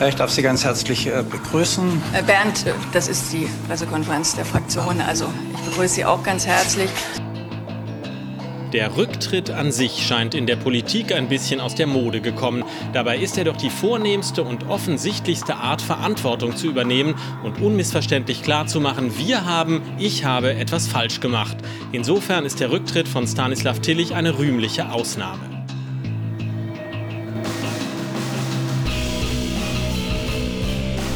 Ich darf Sie ganz herzlich äh, begrüßen. Äh, Bernd, das ist die Pressekonferenz der Fraktion. Also ich begrüße Sie auch ganz herzlich. Der Rücktritt an sich scheint in der Politik ein bisschen aus der Mode gekommen. Dabei ist er doch die vornehmste und offensichtlichste Art, Verantwortung zu übernehmen und unmissverständlich klarzumachen, wir haben, ich habe etwas falsch gemacht. Insofern ist der Rücktritt von Stanislav Tillich eine rühmliche Ausnahme.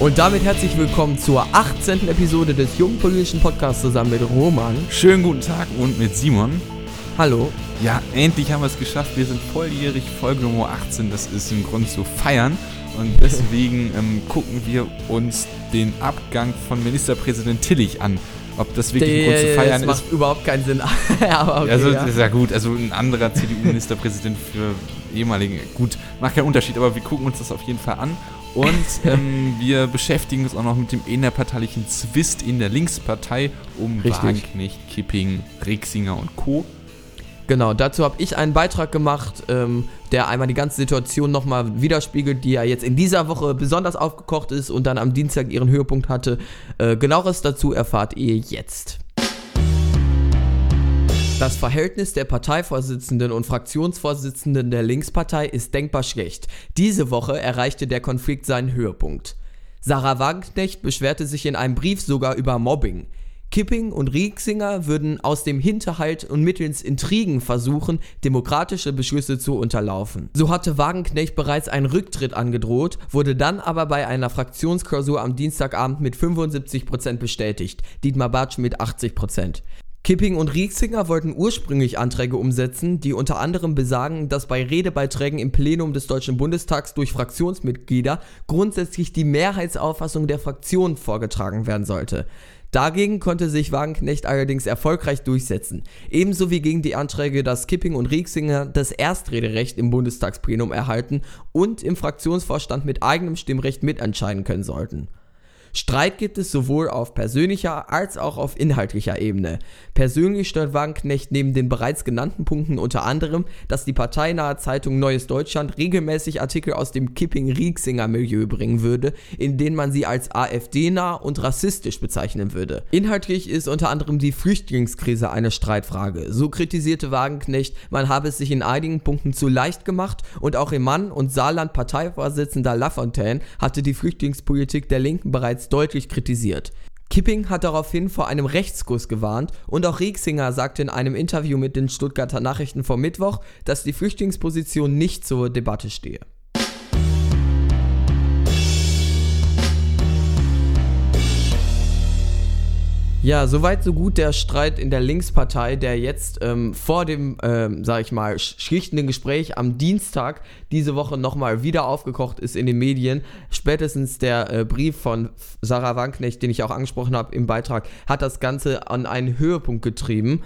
Und damit herzlich willkommen zur 18. Episode des Jungen Politischen Podcasts zusammen mit Roman. Schönen guten Tag und mit Simon. Hallo. Ja, endlich haben wir es geschafft. Wir sind volljährig, Folge Nummer 18. Das ist ein Grund zu feiern. Und deswegen ähm, gucken wir uns den Abgang von Ministerpräsident Tillich an. Ob das wirklich ein Grund zu feiern das ist. macht überhaupt keinen Sinn. Aber okay, also, ja. ist ja gut. Also, ein anderer CDU-Ministerpräsident für ehemaligen. Gut, macht keinen Unterschied, aber wir gucken uns das auf jeden Fall an. Und ähm, wir beschäftigen uns auch noch mit dem innerparteilichen Zwist in der Linkspartei um Richtig. Wagenknecht, Kipping, Rixinger und Co. Genau, dazu habe ich einen Beitrag gemacht, ähm, der einmal die ganze Situation nochmal widerspiegelt, die ja jetzt in dieser Woche besonders aufgekocht ist und dann am Dienstag ihren Höhepunkt hatte. Äh, genaueres dazu erfahrt ihr jetzt. Das Verhältnis der Parteivorsitzenden und Fraktionsvorsitzenden der Linkspartei ist denkbar schlecht. Diese Woche erreichte der Konflikt seinen Höhepunkt. Sarah Wagenknecht beschwerte sich in einem Brief sogar über Mobbing. Kipping und Rieksinger würden aus dem Hinterhalt und mittels Intrigen versuchen, demokratische Beschlüsse zu unterlaufen. So hatte Wagenknecht bereits einen Rücktritt angedroht, wurde dann aber bei einer Fraktionsklausur am Dienstagabend mit 75% bestätigt, Dietmar Bartsch mit 80%. Kipping und Rieksinger wollten ursprünglich Anträge umsetzen, die unter anderem besagen, dass bei Redebeiträgen im Plenum des Deutschen Bundestags durch Fraktionsmitglieder grundsätzlich die Mehrheitsauffassung der Fraktion vorgetragen werden sollte. Dagegen konnte sich Wagenknecht allerdings erfolgreich durchsetzen. Ebenso wie gegen die Anträge, dass Kipping und Rieksinger das Erstrederecht im Bundestagsplenum erhalten und im Fraktionsvorstand mit eigenem Stimmrecht mitentscheiden können sollten. Streit gibt es sowohl auf persönlicher als auch auf inhaltlicher Ebene. Persönlich stört Wagenknecht neben den bereits genannten Punkten unter anderem, dass die parteinahe Zeitung Neues Deutschland regelmäßig Artikel aus dem Kipping-Rieksinger-Milieu bringen würde, in denen man sie als AfD-nah und rassistisch bezeichnen würde. Inhaltlich ist unter anderem die Flüchtlingskrise eine Streitfrage. So kritisierte Wagenknecht, man habe es sich in einigen Punkten zu leicht gemacht und auch im Mann und Saarland Parteivorsitzender Lafontaine hatte die Flüchtlingspolitik der Linken bereits deutlich kritisiert. Kipping hat daraufhin vor einem Rechtskurs gewarnt und auch Rieksinger sagte in einem Interview mit den Stuttgarter Nachrichten vom Mittwoch, dass die Flüchtlingsposition nicht zur Debatte stehe. Ja, soweit so gut der Streit in der Linkspartei, der jetzt ähm, vor dem, ähm, sag ich mal, sch- schlichtenden Gespräch am Dienstag diese Woche nochmal wieder aufgekocht ist in den Medien. Spätestens der äh, Brief von Sarah Wanknecht, den ich auch angesprochen habe im Beitrag, hat das Ganze an einen Höhepunkt getrieben.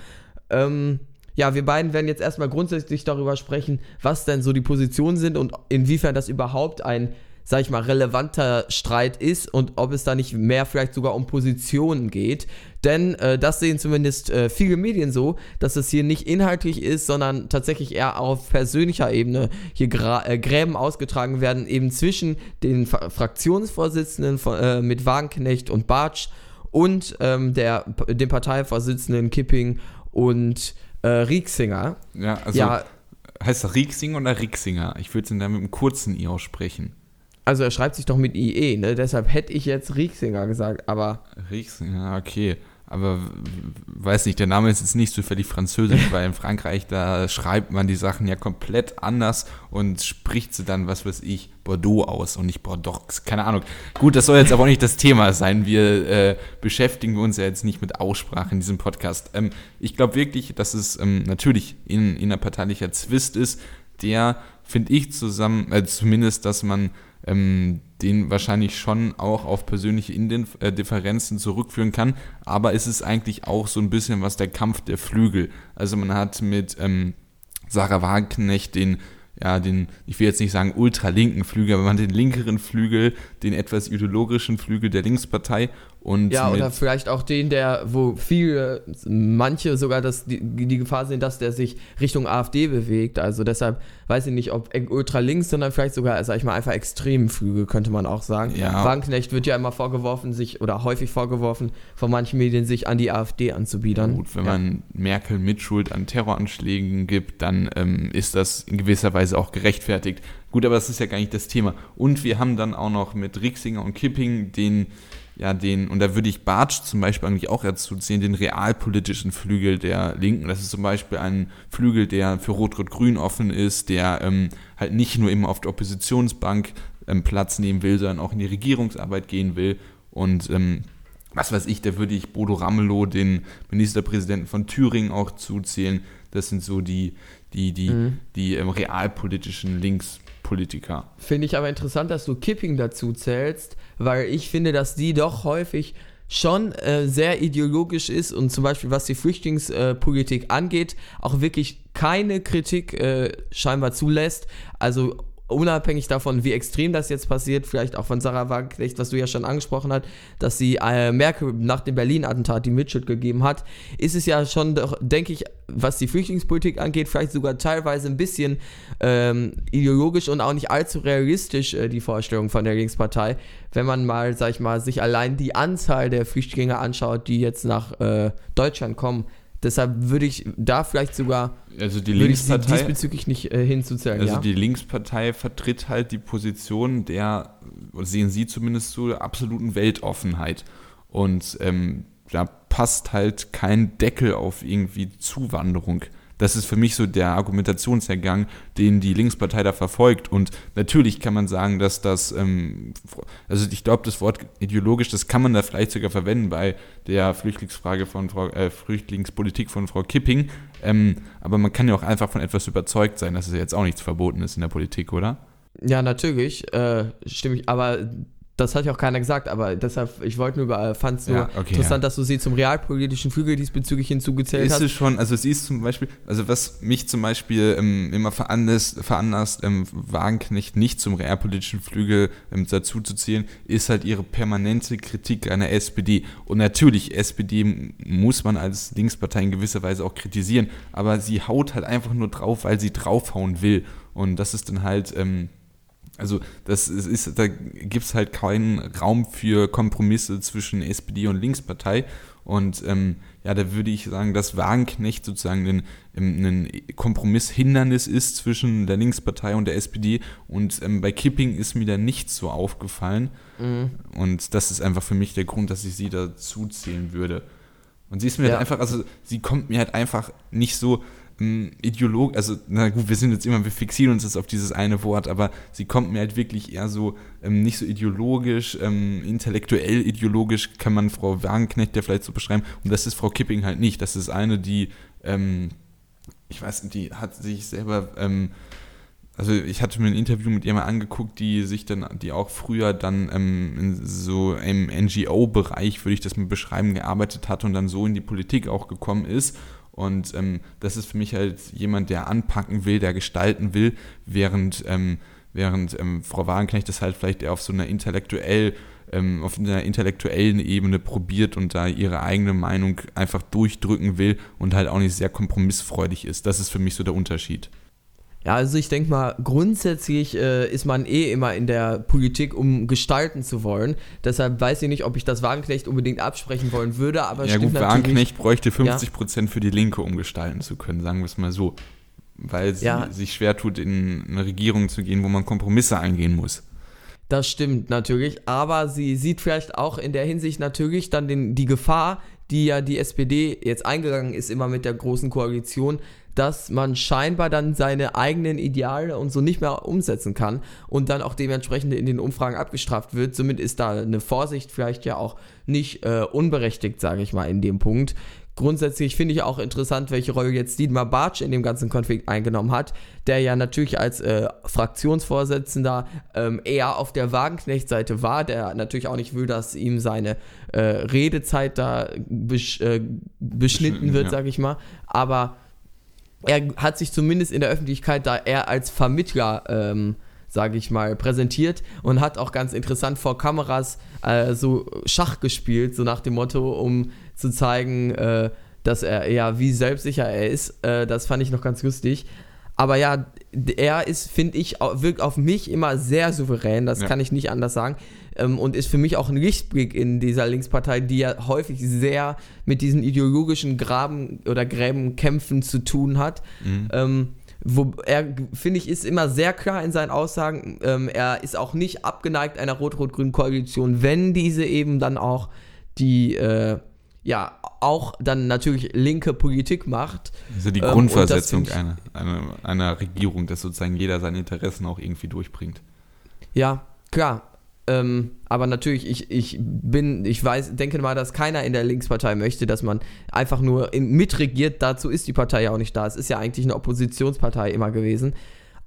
Ähm, ja, wir beiden werden jetzt erstmal grundsätzlich darüber sprechen, was denn so die Positionen sind und inwiefern das überhaupt ein, sag ich mal, relevanter Streit ist und ob es da nicht mehr vielleicht sogar um Positionen geht. Denn äh, das sehen zumindest äh, viele Medien so, dass es hier nicht inhaltlich ist, sondern tatsächlich eher auf persönlicher Ebene hier Gra äh, Gräben ausgetragen werden, eben zwischen den Fa Fraktionsvorsitzenden von, äh, mit Wagenknecht und Bartsch und ähm, der, dem Parteivorsitzenden Kipping und äh, Rieksinger. Ja, also ja, heißt das Rieksinger oder Rixinger? Ich würde es dann mit einem kurzen I aussprechen. Also er schreibt sich doch mit IE, ne? Deshalb hätte ich jetzt Rieksinger gesagt, aber Rixinger, okay. Aber weiß nicht, der Name ist jetzt nicht zufällig französisch, weil in Frankreich, da schreibt man die Sachen ja komplett anders und spricht sie dann, was weiß ich, Bordeaux aus und nicht Bordeaux. Keine Ahnung. Gut, das soll jetzt aber auch nicht das Thema sein. Wir äh, beschäftigen uns ja jetzt nicht mit Aussprache in diesem Podcast. Ähm, ich glaube wirklich, dass es ähm, natürlich in, innerparteilicher Zwist ist, der, finde ich, zusammen, äh, zumindest, dass man ähm, den wahrscheinlich schon auch auf persönliche Indif- äh, Differenzen zurückführen kann. Aber es ist eigentlich auch so ein bisschen was der Kampf der Flügel. Also man hat mit ähm, Sarah Wagenknecht den, ja, den, ich will jetzt nicht sagen ultralinken Flügel, aber man hat den linkeren Flügel, den etwas ideologischen Flügel der Linkspartei und ja, oder vielleicht auch den, der, wo viele, manche sogar das, die, die Gefahr sehen, dass der sich Richtung AfD bewegt. Also deshalb weiß ich nicht, ob ultralinks, sondern vielleicht sogar, sag ich mal, einfach extremen Flügel, könnte man auch sagen. Ja. Wagenknecht wird ja immer vorgeworfen, sich, oder häufig vorgeworfen, von manchen Medien, sich an die AfD anzubiedern. Gut, wenn ja. man Merkel Mitschuld an Terroranschlägen gibt, dann ähm, ist das in gewisser Weise auch gerechtfertigt. Gut, aber das ist ja gar nicht das Thema. Und wir haben dann auch noch mit Rixinger und Kipping den, ja, den, und da würde ich Bartsch zum Beispiel eigentlich auch dazu zählen, den realpolitischen Flügel der Linken. Das ist zum Beispiel ein Flügel, der für Rot-Rot-Grün offen ist, der ähm, halt nicht nur immer auf der Oppositionsbank ähm, Platz nehmen will, sondern auch in die Regierungsarbeit gehen will. Und ähm, was weiß ich, da würde ich Bodo Ramelow, den Ministerpräsidenten von Thüringen, auch zuzählen. Das sind so die, die, die, Mhm. die ähm, realpolitischen Linkspolitiker. Finde ich aber interessant, dass du Kipping dazu zählst, weil ich finde, dass die doch häufig schon äh, sehr ideologisch ist und zum Beispiel was die Flüchtlingspolitik angeht, auch wirklich keine Kritik äh, scheinbar zulässt. Also unabhängig davon, wie extrem das jetzt passiert, vielleicht auch von Sarah Wagenknecht, was du ja schon angesprochen hast, dass sie äh, Merkel nach dem Berlin-Attentat die Mitschuld gegeben hat, ist es ja schon, doch, denke ich, was die Flüchtlingspolitik angeht, vielleicht sogar teilweise ein bisschen ähm, ideologisch und auch nicht allzu realistisch äh, die Vorstellung von der Linkspartei, wenn man mal, sag ich mal, sich allein die Anzahl der Flüchtlinge anschaut, die jetzt nach äh, Deutschland kommen. Deshalb würde ich da vielleicht sogar Also die würde ich sie Linkspartei, diesbezüglich nicht äh, hinzuzählen. also ja? die Linkspartei vertritt halt die Position der, sehen Sie zumindest so, der absoluten Weltoffenheit. Und ähm, da passt halt kein Deckel auf irgendwie Zuwanderung. Das ist für mich so der Argumentationshergang, den die Linkspartei da verfolgt. Und natürlich kann man sagen, dass das, ähm, also ich glaube, das Wort ideologisch, das kann man da vielleicht sogar verwenden bei der Flüchtlingsfrage von Frau, äh, Flüchtlingspolitik von Frau Kipping. Ähm, aber man kann ja auch einfach von etwas überzeugt sein, dass es jetzt auch nichts verboten ist in der Politik, oder? Ja, natürlich, äh, stimme ich, aber das hat ja auch keiner gesagt, aber deshalb, ich wollte nur, äh, fand es nur Ja, okay, interessant, ja. dass du sie zum realpolitischen Flügel diesbezüglich hinzugezählt Ist hast. es schon, also sie ist zum Beispiel, also was mich zum Beispiel ähm, immer veranlasst, veranlasst ähm, Wagenknecht nicht zum realpolitischen Flügel ähm, dazu zu zählen, ist halt ihre permanente Kritik an der SPD. Und natürlich, SPD muss man als Linkspartei in gewisser Weise auch kritisieren, aber sie haut halt einfach nur drauf, weil sie draufhauen will. Und das ist dann halt, ähm, also das ist, da gibt es halt keinen Raum für Kompromisse zwischen SPD und Linkspartei. Und ähm, ja, da würde ich sagen, dass Wagenknecht sozusagen ein, ein Kompromisshindernis ist zwischen der Linkspartei und der SPD. Und ähm, bei Kipping ist mir da nichts so aufgefallen. Und das ist einfach für mich der Grund, dass ich sie dazu zählen würde. Und sie ist mir Ja. halt einfach, also sie kommt mir halt einfach nicht so ähm, ideolog, also na gut, wir sind jetzt immer, wir fixieren uns jetzt auf dieses eine Wort, aber sie kommt mir halt wirklich eher so ähm, nicht so ideologisch, ähm, intellektuell ideologisch kann man Frau Wagenknecht ja vielleicht so beschreiben und das ist Frau Kipping halt nicht. Das ist eine, die, ähm, ich weiß nicht, die hat sich selber, ähm, also ich hatte mir ein Interview mit ihr mal angeguckt, die sich dann, die auch früher dann ähm, in so im NGO-Bereich, würde ich das mal beschreiben, gearbeitet hat und dann so in die Politik auch gekommen ist. Und ähm, das ist für mich halt jemand, der anpacken will, der gestalten will, während, ähm, während ähm, Frau Wagenknecht das halt vielleicht eher auf so einer intellektuell, ähm, auf einer intellektuellen Ebene probiert und da ihre eigene Meinung einfach durchdrücken will und halt auch nicht sehr kompromissfreudig ist. Das ist für mich so der Unterschied. Ja, also ich denke mal, grundsätzlich äh, ist man eh immer in der Politik, um gestalten zu wollen. Deshalb weiß ich nicht, ob ich das Wagenknecht unbedingt absprechen wollen würde, aber ja gut. Wagenknecht bräuchte 50 Prozent für die Linke, um gestalten zu können, sagen wir es mal so. Weil sie Ja. sich schwer tut, in eine Regierung zu gehen, wo man Kompromisse eingehen muss. Das stimmt natürlich, aber sie sieht vielleicht auch in der Hinsicht natürlich dann den, die Gefahr, die ja die SPD jetzt eingegangen ist, immer mit der großen Koalition, dass man scheinbar dann seine eigenen Ideale und so nicht mehr umsetzen kann und dann auch dementsprechend in den Umfragen abgestraft wird. Somit ist da eine Vorsicht vielleicht ja auch nicht äh, unberechtigt, sage ich mal, in dem Punkt. Grundsätzlich finde ich auch interessant, welche Rolle jetzt Dietmar Bartsch in dem ganzen Konflikt eingenommen hat, der ja natürlich als äh, Fraktionsvorsitzender ähm, eher auf der Wagenknecht-Seite war, der natürlich auch nicht will, dass ihm seine äh, Redezeit da besch äh, beschnitten Beschnitten, wird, ja. sage ich mal. Aber er hat sich zumindest in der Öffentlichkeit da eher als Vermittler, ähm, sage ich mal, präsentiert und hat auch ganz interessant vor Kameras äh, so Schach gespielt, so nach dem Motto, um zu zeigen, äh, dass er ja wie selbstsicher er ist. Äh, das fand ich noch ganz lustig. Aber ja, er ist, finde ich, wirkt auf mich immer sehr souverän, das Ja. kann ich nicht anders sagen. Ähm, und ist für mich auch ein Lichtblick in dieser Linkspartei, die ja häufig sehr mit diesen ideologischen Graben oder Gräbenkämpfen zu tun hat. Ähm, wo er, finde ich, ist immer sehr klar in seinen Aussagen. Ähm, er ist auch nicht abgeneigt einer rot-rot-grünen Koalition, wenn diese eben dann auch die, äh, ja, auch dann natürlich linke Politik macht. Also die Ähm, und Grundversetzung find einer, einer, einer Regierung, dass sozusagen jeder seine Interessen auch irgendwie durchbringt. Ja, klar. Ähm, aber natürlich, ich, ich bin, ich weiß, denke mal, dass keiner in der Linkspartei möchte, dass man einfach nur in, mitregiert. Dazu ist die Partei ja auch nicht da. Es ist ja eigentlich eine Oppositionspartei immer gewesen.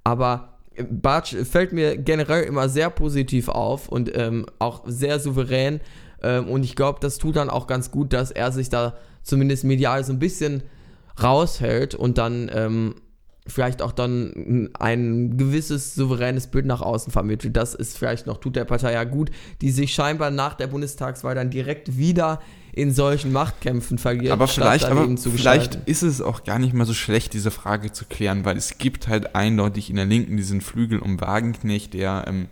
Aber äh, Bartsch fällt mir generell immer sehr positiv auf und ähm, auch sehr souverän. Ähm, und ich glaube, das tut dann auch ganz gut, dass er sich da zumindest medial so ein bisschen raushält und dann ähm, vielleicht auch dann ein gewisses souveränes Bild nach außen vermittelt. Das ist vielleicht noch, tut der Partei ja gut, die sich scheinbar nach der Bundestagswahl dann direkt wieder in solchen Machtkämpfen verliert. Aber vielleicht, aber vielleicht ist es auch gar nicht mal so schlecht, diese Frage zu klären, weil es gibt halt eindeutig in der Linken diesen Flügel um Wagenknecht, der ähm,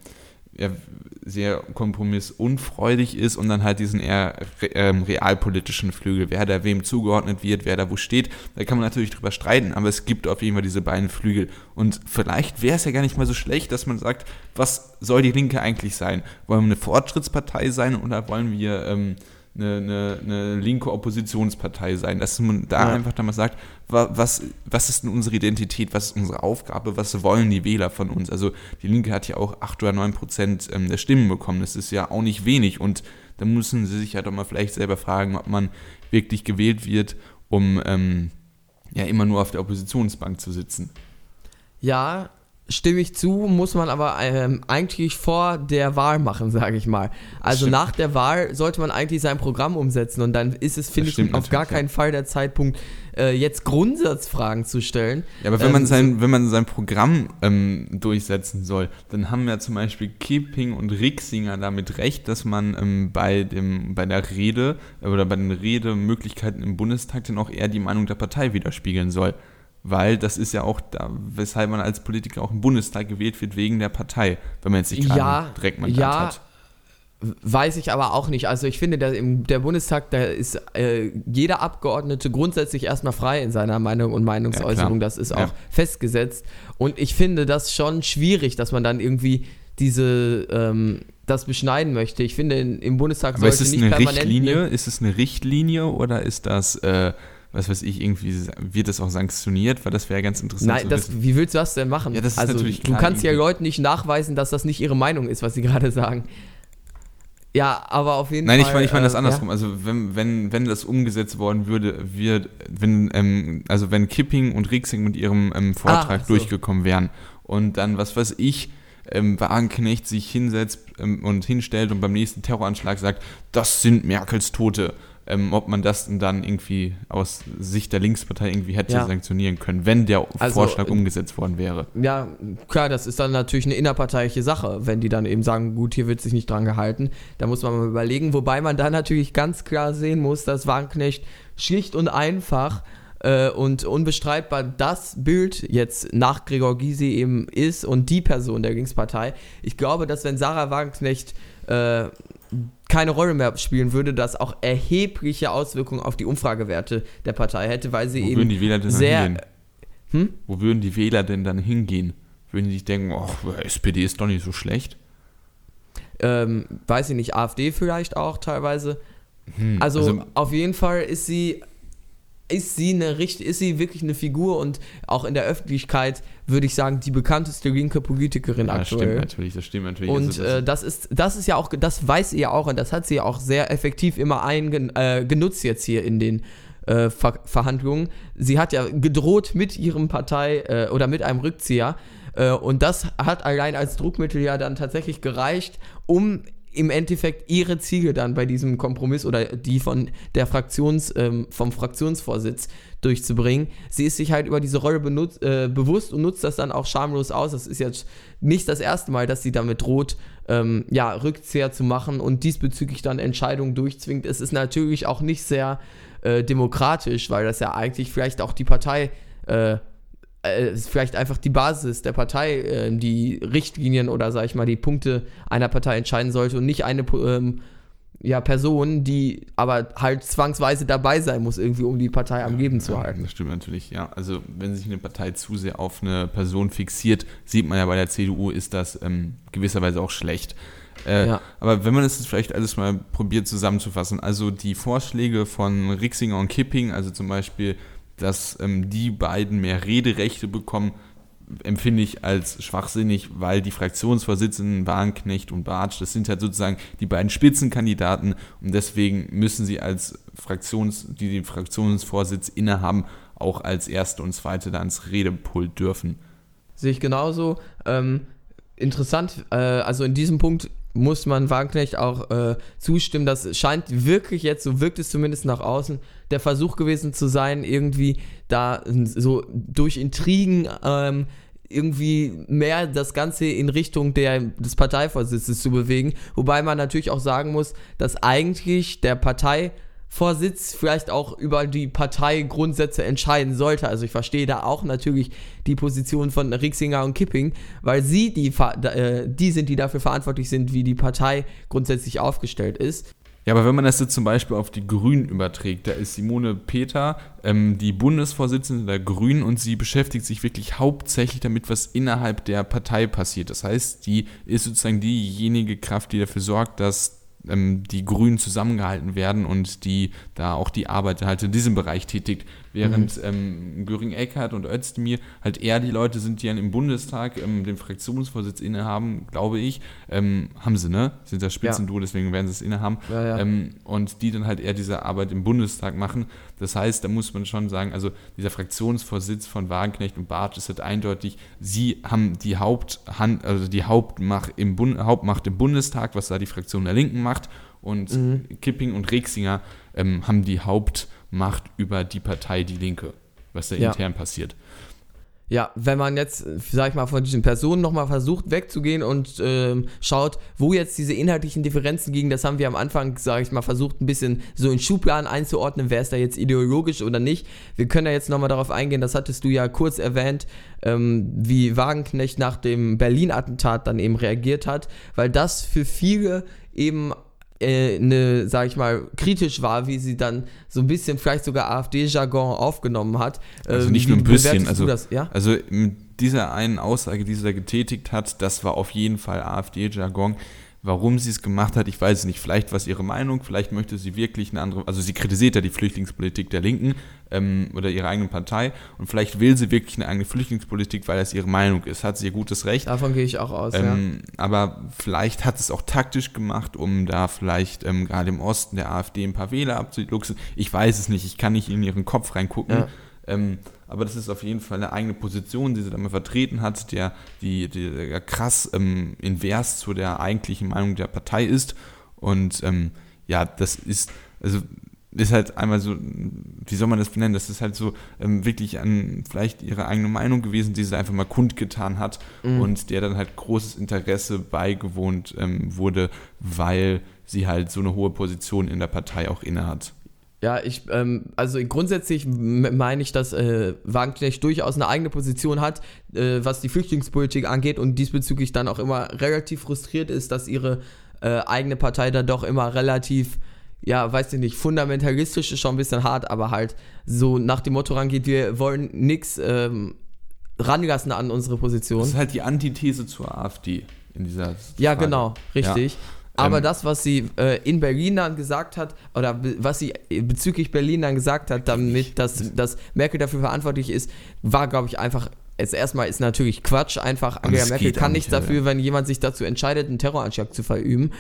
sehr kompromissunfreudig ist und dann halt diesen eher ähm, realpolitischen Flügel, wer da wem zugeordnet wird, wer da wo steht. Da kann man natürlich drüber streiten, aber es gibt auf jeden Fall diese beiden Flügel. Und vielleicht wäre es ja gar nicht mal so schlecht, dass man sagt, was soll die Linke eigentlich sein? Wollen wir eine Fortschrittspartei sein oder wollen wir ähm, eine, eine, eine linke Oppositionspartei sein, dass man da Ja. einfach dann mal sagt, wa- was, was ist denn unsere Identität, was ist unsere Aufgabe, was wollen die Wähler von uns? Also die Linke hat ja auch 8 oder 9 Prozent ähm, der Stimmen bekommen, das ist ja auch nicht wenig und da müssen sie sich ja doch mal vielleicht selber fragen, ob man wirklich gewählt wird, um ähm, ja immer nur auf der Oppositionsbank zu sitzen. Ja, stimme ich zu, muss man aber ähm, eigentlich vor der Wahl machen, sage ich mal. Also nach der Wahl sollte man eigentlich sein Programm umsetzen und dann ist es, finde ich, auf gar keinen Fall der Zeitpunkt, äh, jetzt Grundsatzfragen zu stellen. Ja, aber wenn man Ähm, sein, wenn man sein Programm ähm, durchsetzen soll, dann haben ja zum Beispiel Kipping und Rixinger damit recht, dass man ähm, bei, dem, bei der Rede äh, oder bei den Redemöglichkeiten im Bundestag dann auch eher die Meinung der Partei widerspiegeln soll. Weil das ist ja auch da, weshalb man als Politiker auch im Bundestag gewählt wird, wegen der Partei, wenn man jetzt nicht gerade Ja, ein Direktmandat ja, hat. Weiß ich aber auch nicht. Also ich finde, der, im, der Bundestag, da ist äh, jeder Abgeordnete grundsätzlich erstmal frei in seiner Meinung und Meinungsäußerung. Ja, das ist Ja. auch festgesetzt. Und ich finde das schon schwierig, dass man dann irgendwie diese ähm, das beschneiden möchte. Ich finde, in, im Bundestag Aber ist sollte es nicht eine permanent Richtlinie? Ist es eine Richtlinie oder ist das, äh, was weiß ich, irgendwie, wird das auch sanktioniert? Weil das wäre ganz interessant Nein, das, wissen. wie willst du das denn machen? Ja, das ist also, natürlich du klar kannst ja irgendwie. Leuten nicht nachweisen, dass das nicht ihre Meinung ist, was sie gerade sagen. Ja, aber auf jeden Nein, ich Fall. meine ich mein das äh, andersrum. Also wenn, wenn, wenn das umgesetzt worden würde, wird, wenn, ähm, also wenn Kipping und Rixing mit ihrem ähm, Vortrag Ah, so. durchgekommen wären und dann, was weiß ich, ähm, Wagenknecht sich hinsetzt ähm, und hinstellt und beim nächsten Terroranschlag sagt, das sind Merkels Tote, ähm, ob man das denn dann irgendwie aus Sicht der Linkspartei irgendwie hätte Ja. sanktionieren können, wenn der Also, Vorschlag äh, umgesetzt worden wäre. Ja, klar, das ist dann natürlich eine innerparteiliche Sache, wenn die dann eben sagen, gut, hier wird sich nicht dran gehalten. Da muss man mal überlegen, wobei man da natürlich ganz klar sehen muss, dass Wagenknecht schlicht und einfach äh, und unbestreitbar das Bild jetzt nach Gregor Gysi eben ist und die Person der Linkspartei. Ich glaube, dass wenn Sarah Wagenknecht äh, keine Rolle mehr spielen würde, das auch erhebliche Auswirkungen auf die Umfragewerte der Partei hätte, weil sie Wo eben würden die Wähler denn dann sehr hingehen? Hm? Wo würden die Wähler denn dann hingehen? Würden die sich denken, ach, SPD ist doch nicht so schlecht? ähm, weiß ich nicht, AfD vielleicht auch teilweise. Hm, Also, auf jeden Fall ist sie, ist sie eine richt- ist sie wirklich eine Figur und auch in der Öffentlichkeit würde ich sagen die bekannteste linke Politikerin ja, stimmt aktuell. natürlich, das stimmt natürlich. Und Also äh, das ist, das ist ja auch, das weiß sie ja auch und das hat sie ja auch sehr effektiv immer eingen, äh, genutzt jetzt hier in den äh, Ver Verhandlungen. Sie hat ja gedroht mit ihrem Partei äh, oder mit einem Rückzieher äh, und das hat allein als Druckmittel ja dann tatsächlich gereicht, um im Endeffekt ihre Ziele dann bei diesem Kompromiss oder die von der Fraktions, ähm, vom Fraktionsvorsitz durchzubringen. Sie ist sich halt über diese Rolle benutzt, äh, bewusst und nutzt das dann auch schamlos aus. Das ist jetzt nicht das erste Mal, dass sie damit droht, ähm, ja, Rückzieher zu machen und diesbezüglich dann Entscheidungen durchzwingt. Es ist natürlich auch nicht sehr äh, demokratisch, weil das ja eigentlich vielleicht auch die Partei äh, äh, vielleicht einfach die Basis der Partei, äh, die Richtlinien oder sag ich mal die Punkte einer Partei entscheiden sollte und nicht eine ähm, ja, Person, die aber halt zwangsweise dabei sein muss, irgendwie, um die Partei am Leben zu halten. Das stimmt natürlich, ja. Also wenn sich eine Partei zu sehr auf eine Person fixiert, sieht man ja bei der CDU, ist das ähm, gewisserweise auch schlecht. Äh, ja. Aber wenn man es vielleicht alles mal probiert zusammenzufassen, also die Vorschläge von Rixinger und Kipping, also zum Beispiel, dass ähm, die beiden mehr Rederechte bekommen, empfinde ich als schwachsinnig, weil die Fraktionsvorsitzenden Warnknecht und Bartsch, das sind halt sozusagen die beiden Spitzenkandidaten und deswegen müssen sie als Fraktions, die den Fraktionsvorsitz innehaben, auch als Erste und Zweite da ans Redepult dürfen. Sehe ich genauso. Ähm, interessant, äh, also in diesem Punkt muss man Wagenknecht auch äh, zustimmen. Das scheint wirklich jetzt, so wirkt es zumindest nach außen, der Versuch gewesen zu sein, irgendwie da so durch Intrigen ähm, irgendwie mehr das Ganze in Richtung der, des Parteivorsitzes zu bewegen. Wobei man natürlich auch sagen muss, dass eigentlich der Parteivorsitz vielleicht auch über die Parteigrundsätze entscheiden sollte. Also ich verstehe da auch natürlich die Position von Rixinger und Kipping, weil sie die, äh, die sind, die dafür verantwortlich sind, wie die Partei grundsätzlich aufgestellt ist. Ja, aber wenn man das jetzt zum Beispiel auf die Grünen überträgt, da ist Simone Peter ähm, die Bundesvorsitzende der Grünen und sie beschäftigt sich wirklich hauptsächlich damit, was innerhalb der Partei passiert. Das heißt, die ist sozusagen diejenige Kraft, die dafür sorgt, dass ähm, die Grünen zusammengehalten werden und die da auch die Arbeit halt in diesem Bereich tätigt. Während mhm. ähm, Göring-Eckardt und Özdemir halt eher die Leute sind, die dann im Bundestag ähm, den Fraktionsvorsitz innehaben, glaube ich. Ähm, haben sie, ne? Sind das Spitzenduo, ja. deswegen werden sie es innehaben. Ja, ja. Ähm, und die dann halt eher diese Arbeit im Bundestag machen. Das heißt, da muss man schon sagen, also dieser Fraktionsvorsitz von Wagenknecht und Bartsch ist halt eindeutig, sie haben die Haupthand, also die Hauptmacht im, Bund, Hauptmacht im Bundestag, was da die Fraktion der Linken macht. Und mhm. Kipping und Rexinger ähm, haben die Hauptmacht Macht über die Partei Die Linke, was da ja. intern passiert. Ja, wenn man jetzt, sag ich mal, von diesen Personen nochmal versucht wegzugehen und ähm, schaut, wo jetzt diese inhaltlichen Differenzen liegen, das haben wir am Anfang, sag ich mal, versucht ein bisschen so in Schubladen einzuordnen, wer ist da jetzt ideologisch oder nicht. Wir können ja jetzt nochmal darauf eingehen, das hattest du ja kurz erwähnt, ähm, wie Wagenknecht nach dem Berlin-Attentat dann eben reagiert hat, weil das für viele eben äh, eine, sag ich mal, kritisch war, wie sie dann so ein bisschen vielleicht sogar AfD-Jargon aufgenommen hat. Also nicht ähm, nur ein bisschen, also, das, ja? also mit dieser einen Aussage, die sie da getätigt hat, das war auf jeden Fall AfD-Jargon. Warum sie es gemacht hat, ich weiß es nicht. Vielleicht war es ihre Meinung, vielleicht möchte sie wirklich eine andere, also sie kritisiert ja die Flüchtlingspolitik der Linken ähm, oder ihrer eigenen Partei und vielleicht will sie wirklich eine eigene Flüchtlingspolitik, weil das ihre Meinung ist. Hat sie ihr gutes Recht. Davon gehe ich auch aus, ähm, ja. Aber vielleicht hat es auch taktisch gemacht, um da vielleicht ähm, gerade im Osten der AfD ein paar Wähler abzuluxen. Ich weiß es nicht, ich kann nicht in ihren Kopf reingucken. Ja. Aber das ist auf jeden Fall eine eigene Position, die sie da mal vertreten hat, der, die, die der krass ähm, invers zu der eigentlichen Meinung der Partei ist. Und ähm, ja, das ist, also ist halt einmal so, wie soll man das benennen? Das ist halt so ähm, wirklich an vielleicht ihre eigene Meinung gewesen, die sie einfach mal kundgetan hat mhm. und der dann halt großes Interesse beigewohnt ähm, wurde, weil sie halt so eine hohe Position in der Partei auch innehat. Ja, ich, ähm, also grundsätzlich meine ich, dass äh, Wagenknecht durchaus eine eigene Position hat, äh, was die Flüchtlingspolitik angeht und diesbezüglich dann auch immer relativ frustriert ist, dass ihre äh, eigene Partei dann doch immer relativ, ja, weiß ich nicht, fundamentalistisch ist schon ein bisschen hart, aber halt so nach dem Motto rangeht, wir wollen nichts ähm, ranlassen an unsere Position. Das ist halt die Antithese zur AfD in dieser Ja, Frage. genau, richtig. Ja. Aber ähm, das, was sie äh, in Berlin dann gesagt hat, oder was sie bezüglich Berlin dann gesagt hat, damit, dass, dass Merkel dafür verantwortlich ist, war, glaube ich, einfach jetzt erstmal ist natürlich Quatsch, einfach Angela Merkel kann nichts nicht, dafür, ja. wenn jemand sich dazu entscheidet, einen Terroranschlag zu verüben.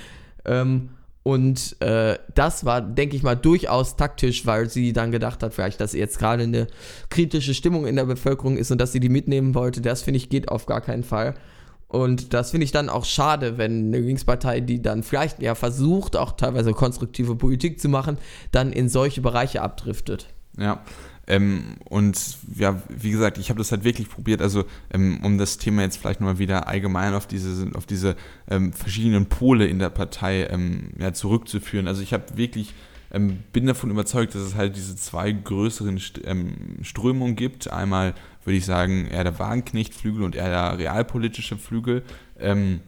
Ähm, und äh, das war, denke ich mal, durchaus taktisch, weil sie dann gedacht hat, vielleicht, dass jetzt gerade eine kritische Stimmung in der Bevölkerung ist und dass sie die mitnehmen wollte. Das finde ich geht auf gar keinen Fall. Und das finde ich dann auch schade, wenn eine Linkspartei, die dann vielleicht ja versucht, auch teilweise konstruktive Politik zu machen, dann in solche Bereiche abdriftet. Ja. Ähm, und ja, wie gesagt, ich habe das halt wirklich probiert, also ähm, um das Thema jetzt vielleicht nochmal wieder allgemein auf diese, auf diese ähm, verschiedenen Pole in der Partei ähm, ja, zurückzuführen. Also ich habe wirklich ähm, bin davon überzeugt, dass es halt diese zwei größeren ähm, Strömungen gibt. Einmal würde ich sagen, eher der Wagenknecht-Flügel und eher der realpolitische Flügel. Ähm,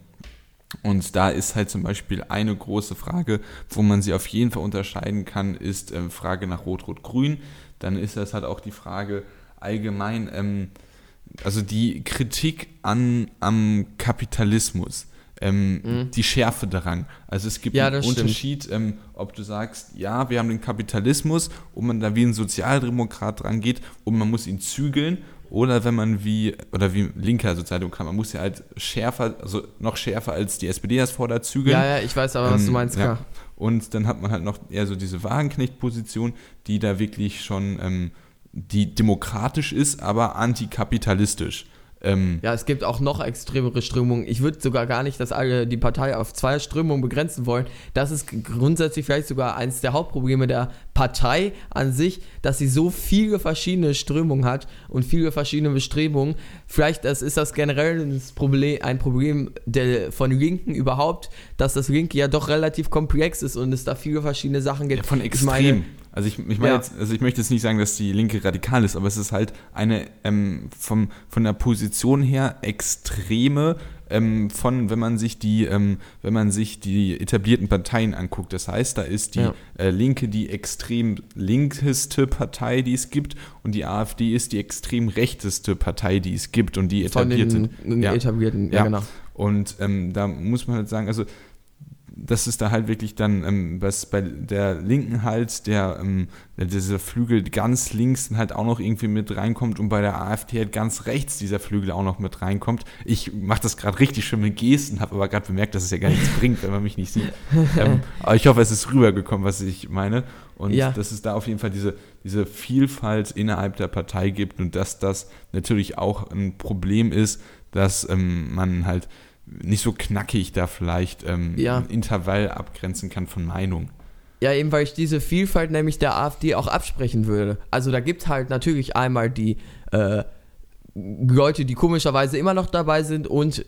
und da ist halt zum Beispiel eine große Frage, wo man sie auf jeden Fall unterscheiden kann, ist äh, Frage nach Rot-Rot-Grün. Dann ist das halt auch die Frage allgemein, ähm, also die Kritik an, am Kapitalismus. Ähm, mhm. die Schärfe daran. Also es gibt ja, einen Unterschied, ähm, ob du sagst, ja, wir haben den Kapitalismus und man da wie ein Sozialdemokrat dran geht und man muss ihn zügeln oder wenn man wie, oder wie linker Sozialdemokrat, man muss ja halt schärfer, also noch schärfer als die SPD das fordert, zügeln. Ja, ja, ich weiß aber, was du ähm, meinst, klar. Ja. Und dann hat man halt noch eher so diese Wagenknecht-Position, die da wirklich schon, ähm, die demokratisch ist, aber antikapitalistisch. Ähm, ja, es gibt auch noch extremere Strömungen. Ich würde sogar gar nicht, dass alle die Partei auf zwei Strömungen begrenzen wollen. Das ist grundsätzlich vielleicht sogar eines der Hauptprobleme der Partei an sich, dass sie so viele verschiedene Strömungen hat und viele verschiedene Bestrebungen. Vielleicht das ist das generell Problem, ein Problem der, von Linken überhaupt, dass das Linke ja doch relativ komplex ist und es da viele verschiedene Sachen gibt. Ja, von extrem. Ich meine, also ich, ich meine ja. jetzt, also ich möchte jetzt nicht sagen, dass die Linke radikal ist, aber es ist halt eine ähm, vom, von der Position her extreme ähm, von, wenn man sich die, ähm, wenn man sich die etablierten Parteien anguckt. Das heißt, da ist die ja. äh, Linke die extrem linkeste Partei, die es gibt, und die AfD ist die extrem rechteste Partei, die es gibt und die etabliert sind. Ja. etablierten, ja, ja, genau. Und ähm, da muss man halt sagen, also das ist da halt wirklich dann, ähm, was bei der Linken halt, der, ähm, dieser Flügel ganz links halt auch noch irgendwie mit reinkommt und bei der AfD halt ganz rechts dieser Flügel auch noch mit reinkommt. Ich mache das gerade richtig schön mit Gesten, habe aber gerade bemerkt, dass es ja gar nichts bringt, wenn man mich nicht sieht. Ähm, aber ich hoffe, es ist rübergekommen, was ich meine. Und ja. dass es da auf jeden Fall diese, diese Vielfalt innerhalb der Partei gibt und dass das natürlich auch ein Problem ist, dass ähm, man halt nicht so knackig da vielleicht ähm, ja. ein Intervall abgrenzen kann von Meinung. Ja, eben weil ich diese Vielfalt nämlich der AfD auch absprechen würde. Also da gibt es halt natürlich einmal die äh, Leute, die komischerweise immer noch dabei sind und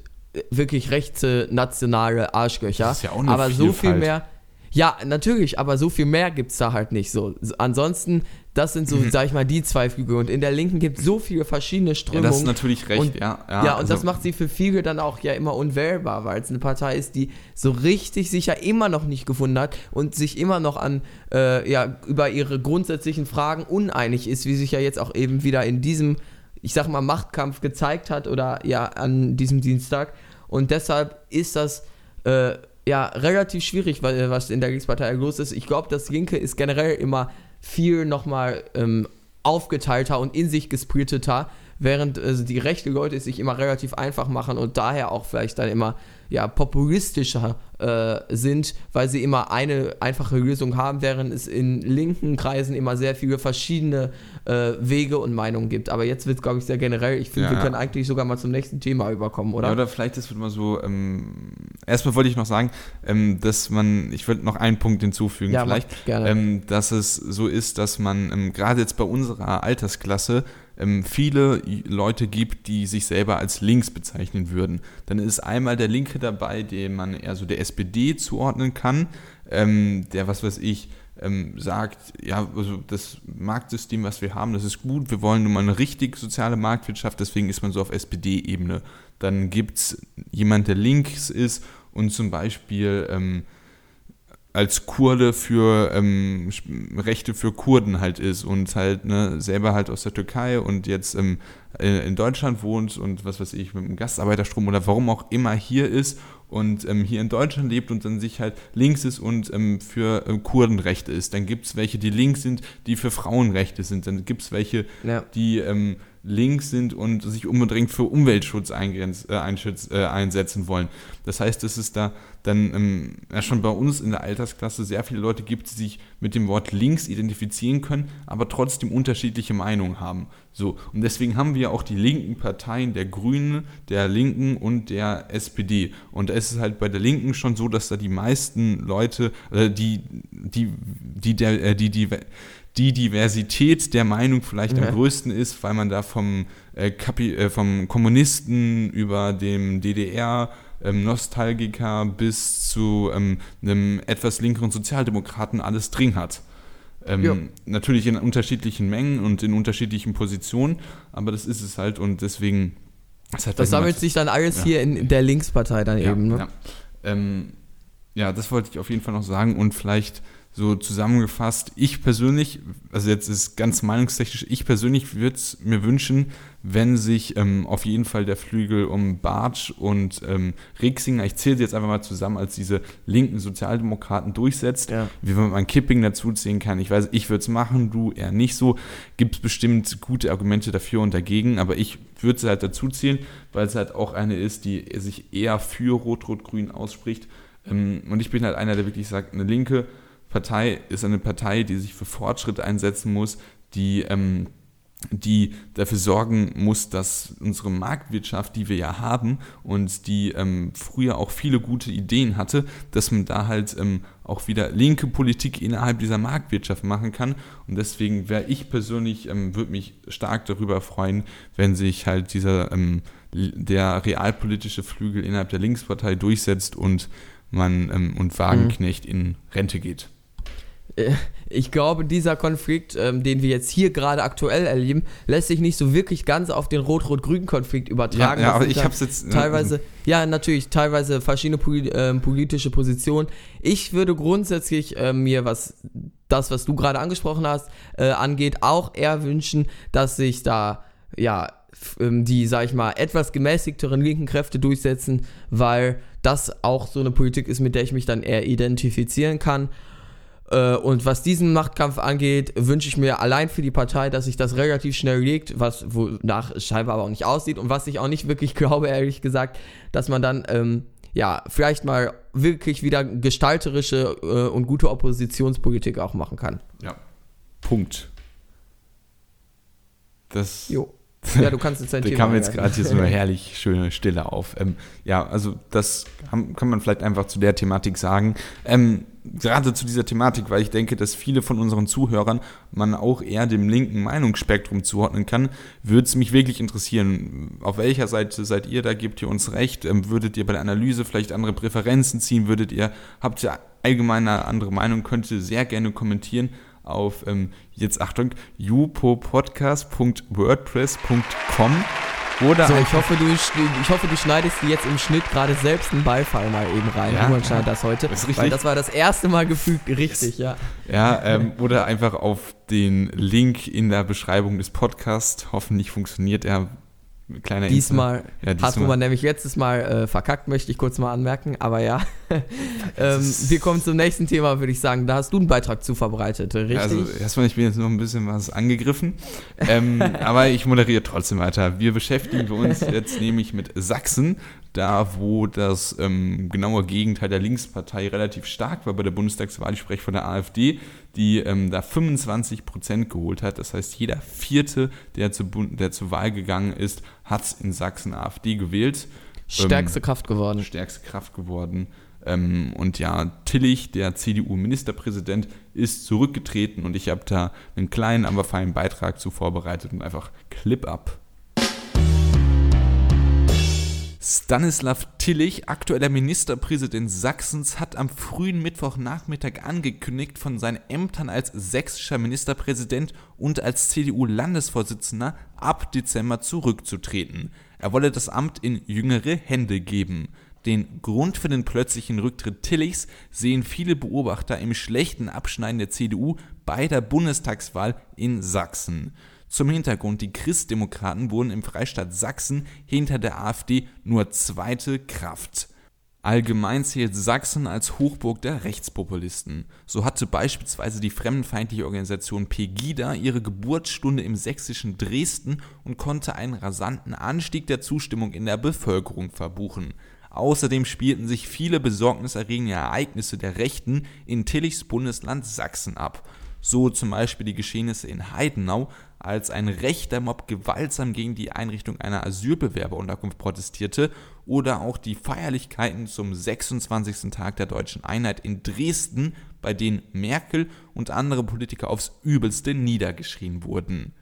wirklich rechte nationale Arschgöcher. Das ist ja auch eine Aber Vielfalt. so viel mehr. Ja, natürlich, aber so viel mehr gibt es da halt nicht so. Ansonsten das sind so, mhm. sag ich mal, die zwei Flügel. Und in der Linken gibt es so viele verschiedene Strömungen. Ja, das ist natürlich recht, und, ja. Ja, ja und also. das macht sie für viele dann auch ja immer unwählbar, weil es eine Partei ist, die so richtig sich ja immer noch nicht gefunden hat und sich immer noch an, äh, ja, über ihre grundsätzlichen Fragen uneinig ist, wie sich ja jetzt auch eben wieder in diesem, ich sag mal, Machtkampf gezeigt hat oder ja, an diesem Dienstag. Und deshalb ist das, äh, ja, relativ schwierig, was in der Linkspartei los ist. Ich glaube, das Linke ist generell immer viel nochmal ähm, aufgeteilter und in sich gesplitteter, während äh, die rechte Leute es sich immer relativ einfach machen und daher auch vielleicht dann immer ja, populistischer äh, sind, weil sie immer eine einfache Lösung haben, während es in linken Kreisen immer sehr viele verschiedene äh, Wege und Meinungen gibt. Aber jetzt wird es, glaube ich, sehr generell. Ich finde, ja, wir können eigentlich sogar mal zum nächsten Thema überkommen, oder? Ja, oder vielleicht ist es mal so, ähm, erstmal wollte ich noch sagen, ähm, dass man, ich würde noch einen Punkt hinzufügen, ja, vielleicht, gerne. Ähm, dass es so ist, dass man ähm, gerade jetzt bei unserer Altersklasse ähm, viele Leute gibt, die sich selber als links bezeichnen würden. Dann ist einmal der Linke dabei, den man eher so der SPD zuordnen kann, ähm, der, was weiß ich, ähm, sagt, ja, also das Marktsystem, was wir haben, das ist gut, wir wollen nun mal eine richtig soziale Marktwirtschaft, deswegen ist man so auf SPD-Ebene. Dann gibt es jemand, der links ist und zum Beispiel ähm, als Kurde für ähm, Rechte für Kurden halt ist und halt ne, selber halt aus der Türkei und jetzt ähm, in Deutschland wohnt und was weiß ich, mit einem Gastarbeiterstrom oder warum auch immer hier ist und ähm, hier in Deutschland lebt und dann sich halt links ist und ähm, für äh, Kurdenrechte ist. Dann gibt es welche, die links sind, die für Frauenrechte sind. Dann gibt es welche, ja. die ähm, links sind und sich unbedingt für Umweltschutz eingrenz, äh, äh, einsetzen wollen. Das heißt, dass es da dann ähm, ja schon bei uns in der Altersklasse sehr viele Leute gibt, die sich mit dem Wort links identifizieren können, aber trotzdem unterschiedliche Meinungen haben. So, und deswegen haben wir auch die linken Parteien der Grünen, der Linken und der SPD. Und da ist es halt bei der Linken schon so, dass da die meisten Leute, äh, die, die, die, der, äh, die, die, die Diversität der Meinung vielleicht ja. am größten ist, weil man da vom, äh, Kapi äh, vom Kommunisten über dem DDR ähm, Nostalgiker bis zu ähm, einem etwas linkeren Sozialdemokraten alles drin hat. Ähm, Ja. Natürlich in unterschiedlichen Mengen und in unterschiedlichen Positionen, aber das ist es halt und deswegen. Das, Das sammelt sich dann alles Ja. hier in der Linkspartei dann eben. Ne? Ja. Ähm, ja, das wollte ich auf jeden Fall noch sagen und vielleicht so zusammengefasst, ich persönlich, also jetzt ist ganz meinungstechnisch, ich persönlich würde es mir wünschen, wenn sich ähm, auf jeden Fall der Flügel um Bartsch und ähm, Rixinger, ich zähle sie jetzt einfach mal zusammen, als diese linken Sozialdemokraten durchsetzt, Ja. wie man Kipping dazu ziehen kann. Ich weiß, ich würde es machen, du eher nicht so. Gibt es bestimmt gute Argumente dafür und dagegen, aber ich würde sie halt dazu ziehen, weil es halt auch eine ist, die sich eher für Rot-Rot-Grün ausspricht. Ähm, Und ich bin halt einer, der wirklich sagt, eine linke Partei ist eine Partei, die sich für Fortschritt einsetzen muss, die, ähm, die dafür sorgen muss, dass unsere Marktwirtschaft, die wir ja haben und die ähm, früher auch viele gute Ideen hatte, dass man da halt ähm, auch wieder linke Politik innerhalb dieser Marktwirtschaft machen kann. Und deswegen wäre ich persönlich, ähm, würde mich stark darüber freuen, wenn sich halt dieser ähm, der realpolitische Flügel innerhalb der Linkspartei durchsetzt und man ähm, und Wagenknecht in Rente geht. Äh, Ich glaube, dieser Konflikt, ähm, den wir jetzt hier gerade aktuell erleben, lässt sich nicht so wirklich ganz auf den Rot-Rot-Grün-Konflikt übertragen. Ja, ja, aber ich hab's jetzt- Teilweise, ja, natürlich, teilweise verschiedene poli ähm, politische Positionen. Ich würde grundsätzlich äh, mir, was das, was du gerade angesprochen hast, äh, angeht, auch eher wünschen, dass sich da, ja, ähm, die, sag ich mal, etwas gemäßigteren linken Kräfte durchsetzen, weil das auch so eine Politik ist, mit der ich mich dann eher identifizieren kann. Äh, Und was diesen Machtkampf angeht, wünsche ich mir allein für die Partei, dass sich das relativ schnell legt, was wonach es scheinbar aber auch nicht aussieht und was ich auch nicht wirklich glaube, ehrlich gesagt, dass man dann ähm, ja vielleicht mal wirklich wieder gestalterische äh, und gute Oppositionspolitik auch machen kann. Ja. Punkt. Das Jo. Ja, du kannst jetzt dein Da Thema kam jetzt gerade hier so eine herrlich schöne Stille auf. Ähm, ja, also das kann man vielleicht einfach zu der Thematik sagen. Ähm, gerade zu dieser Thematik, weil ich denke, dass viele von unseren Zuhörern man auch eher dem linken Meinungsspektrum zuordnen kann, würde es mich wirklich interessieren, auf welcher Seite seid ihr, da gebt ihr uns recht, ähm, würdet ihr bei der Analyse vielleicht andere Präferenzen ziehen, würdet ihr, habt ihr allgemein eine andere Meinung, könnt ihr sehr gerne kommentieren auf, ähm, jetzt Achtung, jupopodcast.wordpress.com oder So, ich hoffe, du, ich hoffe, du schneidest dir jetzt im Schnitt gerade selbst einen Beifall mal eben rein. Ja, Niemand ja. schneidet das heute. Das ist richtig. Weil das war das erste Mal gefügt richtig, ja. Ja, ähm, oder einfach auf den Link in der Beschreibung des Podcasts. Hoffentlich funktioniert er. Kleiner Diesmal Ja, hat diesmal. man nämlich letztes Mal äh, verkackt, möchte ich kurz mal anmerken. Aber ja, ähm, wir kommen zum nächsten Thema, würde ich sagen. Da hast du einen Beitrag zu verbreitet, richtig? Also erstmal, ich bin jetzt noch ein bisschen was angegriffen, ähm, aber ich moderiere trotzdem weiter. Wir beschäftigen uns jetzt nämlich mit Sachsen, da wo das ähm, genaue Gegenteil der Linkspartei relativ stark war bei der Bundestagswahl. Ich spreche von der AfD, die ähm, da 25 Prozent geholt hat. Das heißt, jeder Vierte, der, zu, der zur Wahl gegangen ist, hat in Sachsen AfD gewählt. Stärkste ähm, Kraft geworden. stärkste Kraft geworden. Ähm, und ja, Tillich, der CDU-Ministerpräsident, ist zurückgetreten und ich habe da einen kleinen, aber feinen Beitrag zu vorbereitet und einfach Clip ab. Stanislav Tillich, aktueller Ministerpräsident Sachsens, hat am frühen Mittwochnachmittag angekündigt, von seinen Ämtern als sächsischer Ministerpräsident und als CDU-Landesvorsitzender ab Dezember zurückzutreten. Er wolle das Amt in jüngere Hände geben. Den Grund für den plötzlichen Rücktritt Tillichs sehen viele Beobachter im schlechten Abschneiden der CDU bei der Bundestagswahl in Sachsen. Zum Hintergrund, die Christdemokraten wurden im Freistaat Sachsen hinter der AfD nur zweite Kraft. Allgemein zählt Sachsen als Hochburg der Rechtspopulisten. So hatte beispielsweise die fremdenfeindliche Organisation Pegida ihre Geburtsstunde im sächsischen Dresden und konnte einen rasanten Anstieg der Zustimmung in der Bevölkerung verbuchen. Außerdem spielten sich viele besorgniserregende Ereignisse der Rechten in Tillichs Bundesland Sachsen ab. So zum Beispiel die Geschehnisse in Heidenau, als ein rechter Mob gewaltsam gegen die Einrichtung einer Asylbewerberunterkunft protestierte, oder auch die Feierlichkeiten zum 26. Tag der deutschen Einheit in Dresden, bei denen Merkel und andere Politiker aufs übelste niedergeschrien wurden.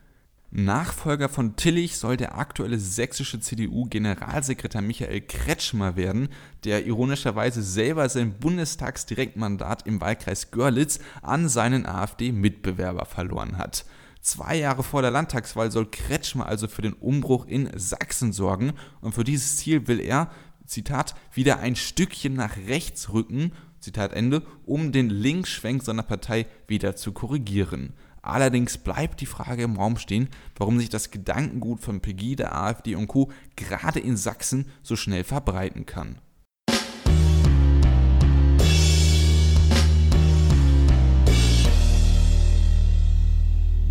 Nachfolger von Tillich soll der aktuelle sächsische CDU-Generalsekretär Michael Kretschmer werden, der ironischerweise selber sein Bundestagsdirektmandat im Wahlkreis Görlitz an seinen AfD-Mitbewerber verloren hat. Zwei Jahre vor der Landtagswahl soll Kretschmer also für den Umbruch in Sachsen sorgen und für dieses Ziel will er, Zitat, wieder ein Stückchen nach rechts rücken, Zitat Ende, um den Linksschwenk seiner Partei wieder zu korrigieren. Allerdings bleibt die Frage im Raum stehen, warum sich das Gedankengut von Pegida, AfD und Co. gerade in Sachsen so schnell verbreiten kann.